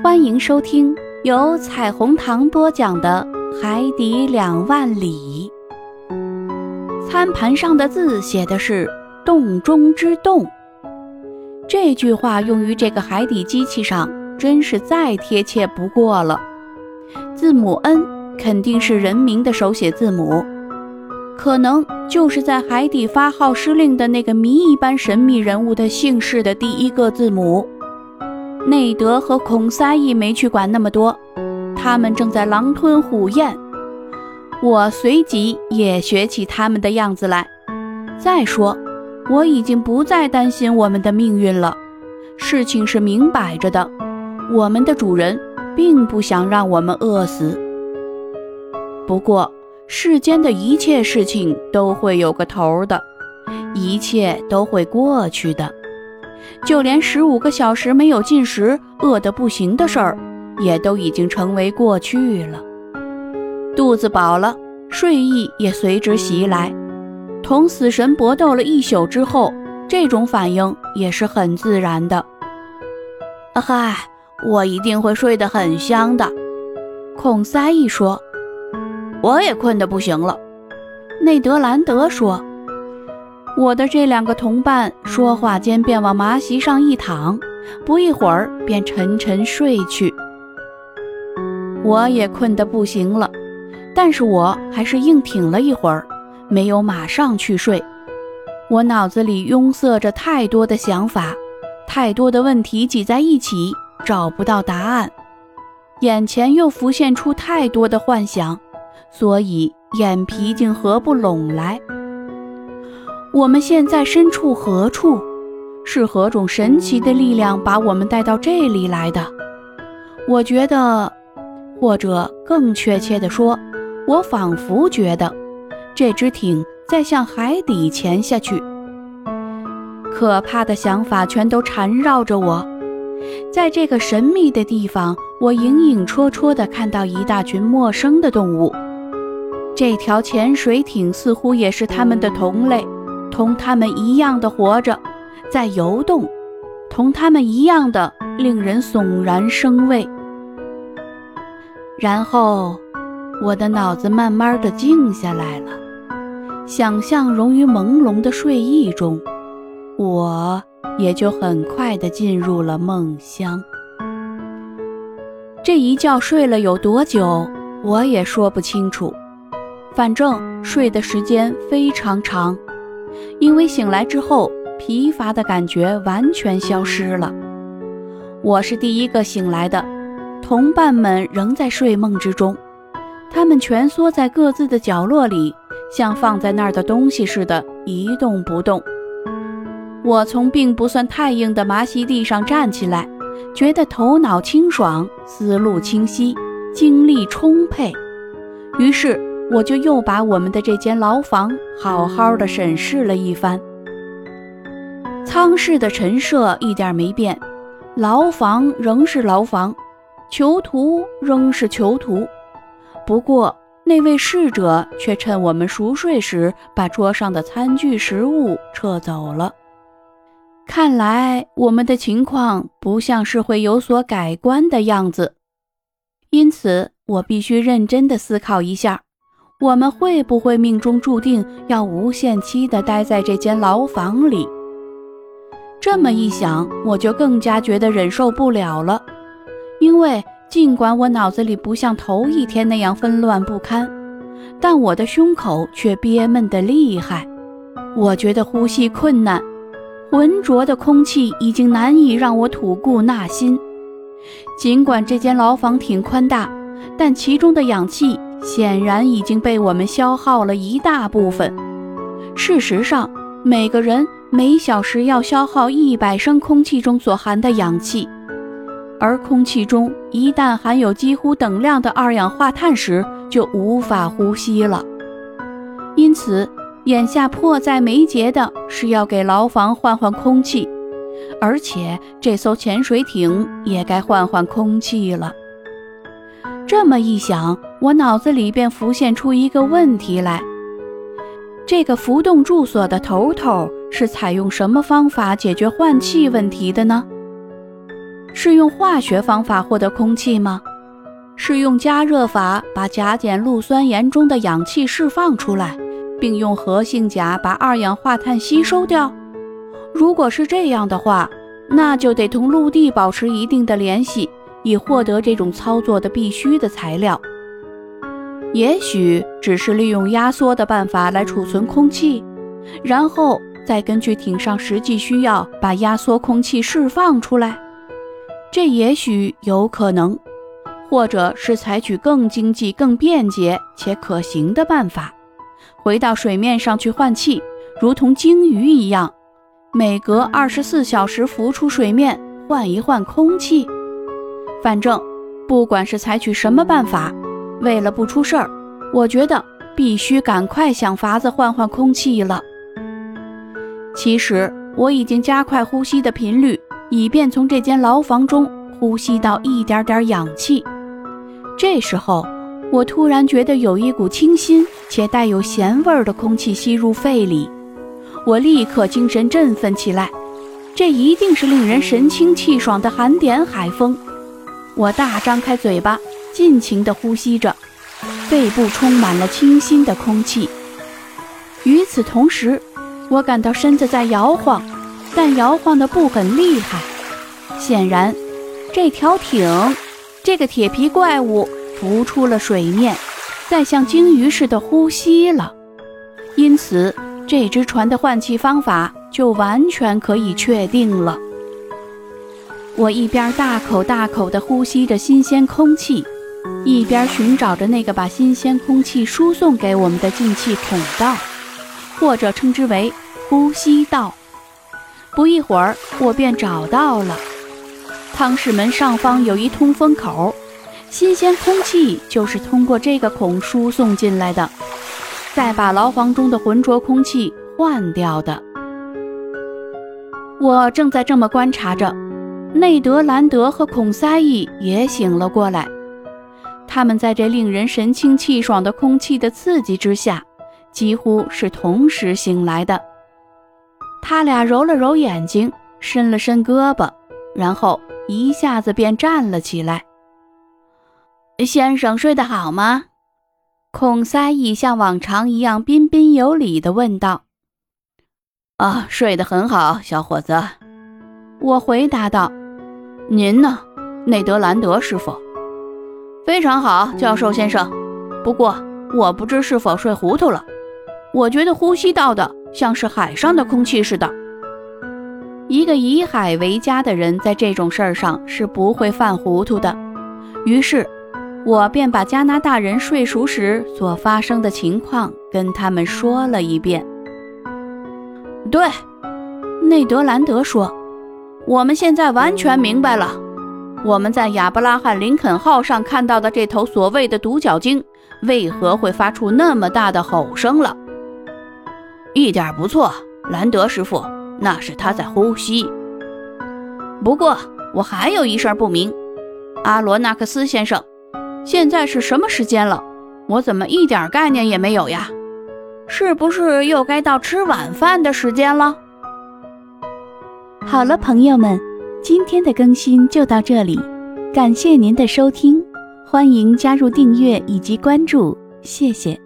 欢迎收听由彩虹糖播讲的《海底两万里》。餐盘上的字写的是“洞中之洞”，这句话用于这个海底机器上，真是再贴切不过了。字母 N 肯定是人名的手写字母，可能就是在海底发号施令的那个谜一般神秘人物的姓氏的第一个字母。内德和孔塞义没去管那么多，他们正在狼吞虎咽。我随即也学起他们的样子来。再说，我已经不再担心我们的命运了。事情是明摆着的，我们的主人并不想让我们饿死。不过，世间的一切事情都会有个头的，一切都会过去的。就连十五个小时没有进食、饿得不行的事儿，也都已经成为过去了。肚子饱了，睡意也随之袭来。同死神搏斗了一宿之后，这种反应也是很自然的。嗨，我一定会睡得很香的。孔塞一说，我也困得不行了。内德兰德说。我的这两个同伴说话间便往麻席上一躺，不一会儿便沉沉睡去。我也困得不行了，但是我还是硬挺了一会儿，没有马上去睡。我脑子里拥塞着太多的想法，太多的问题挤在一起，找不到答案。眼前又浮现出太多的幻想，所以眼皮竟合不拢来。我们现在身处何处？是何种神奇的力量把我们带到这里来的？我觉得，或者更确切地说，我仿佛觉得，这只艇在向海底潜下去。可怕的想法全都缠绕着我。在这个神秘的地方，我影影绰绰地看到一大群陌生的动物。这条潜水艇似乎也是他们的同类。同他们一样的活着，在游动，同他们一样的令人悚然生畏。然后，我的脑子慢慢的静下来了，想象融于朦胧的睡意中，我也就很快的进入了梦乡。这一觉睡了有多久，我也说不清楚，反正睡的时间非常长。因为醒来之后，疲乏的感觉完全消失了。我是第一个醒来的，同伴们仍在睡梦之中，他们蜷缩在各自的角落里，像放在那儿的东西似的，一动不动。我从并不算太硬的麻席地上站起来，觉得头脑清爽，思路清晰，精力充沛，于是。我就又把我们的这间牢房好好的审视了一番。舱室的陈设一点没变，牢房仍是牢房，囚徒仍是囚徒。不过那位侍者却趁我们熟睡时，把桌上的餐具食物撤走了。看来我们的情况不像是会有所改观的样子，因此我必须认真的思考一下。我们会不会命中注定要无限期地待在这间牢房里？这么一想，我就更加觉得忍受不了了。因为尽管我脑子里不像头一天那样纷乱不堪，但我的胸口却憋闷得厉害。我觉得呼吸困难，浑浊的空气已经难以让我吐故纳新。尽管这间牢房挺宽大，但其中的氧气。显然已经被我们消耗了一大部分。事实上，每个人每小时要消耗一百升空气中所含的氧气，而空气中一旦含有几乎等量的二氧化碳时，就无法呼吸了。因此，眼下迫在眉睫的是要给牢房换换空气，而且这艘潜水艇也该换换空气了。这么一想，我脑子里便浮现出一个问题来：这个浮动住所的头头是采用什么方法解决换气问题的呢？是用化学方法获得空气吗？是用加热法把甲碱氯酸盐中的氧气释放出来，并用活性钾把二氧化碳吸收掉？如果是这样的话，那就得同陆地保持一定的联系，以获得这种操作的必须的材料。也许只是利用压缩的办法来储存空气，然后再根据艇上实际需要把压缩空气释放出来。这也许有可能。或者是采取更经济、更便捷且可行的办法，回到水面上去换气，如同鲸鱼一样，每隔二十四小时浮出水面换一换空气。反正，不管是采取什么办法，为了不出事儿，我觉得必须赶快想法子换换空气了。其实我已经加快呼吸的频率，以便从这间牢房中呼吸到一点点氧气。这时候，我突然觉得有一股清新且带有咸味儿的空气吸入肺里，我立刻精神振奋起来。这一定是令人神清气爽的寒点海风。我大张开嘴巴，尽情地呼吸着，肺部充满了清新的空气。与此同时，我感到身子在摇晃，但摇晃得不很厉害。显然，这条艇。这个铁皮怪物浮出了水面，在像鲸鱼似的呼吸了，因此这只船的换气方法就完全可以确定了。我一边大口大口地呼吸着新鲜空气，一边寻找着那个把新鲜空气输送给我们的进气孔道，或者称之为呼吸道。不一会儿，我便找到了。舱室门上方有一通风口，新鲜空气就是通过这个孔输送进来的，再把牢房中的浑浊空气换掉的。我正在这么观察着，内德兰德和孔塞伊也醒了过来。他们在这令人神清气爽的空气的刺激之下，几乎是同时醒来的。他俩揉了揉眼睛，伸了伸胳膊，然后。一下子便站了起来。先生睡得好吗？孔塞伊像往常一样彬彬有礼地问道。啊，睡得很好，小伙子。我回答道。您呢，内德兰德师傅？非常好，教授先生。不过我不知是否睡糊涂了，我觉得呼吸到的像是海上的空气似的。一个以海为家的人，在这种事儿上是不会犯糊涂的。于是，我便把加拿大人睡熟时所发生的情况跟他们说了一遍。对，内德兰德说：“我们现在完全明白了，我们在亚伯拉罕·林肯号上看到的这头所谓的独角鲸为何会发出那么大的吼声了。”一点不错，兰德师傅。那是他在呼吸。不过我还有一事不明，阿罗纳克斯先生，现在是什么时间了？我怎么一点概念也没有呀？是不是又该到吃晚饭的时间了？好了，朋友们，今天的更新就到这里，感谢您的收听，欢迎加入订阅以及关注，谢谢。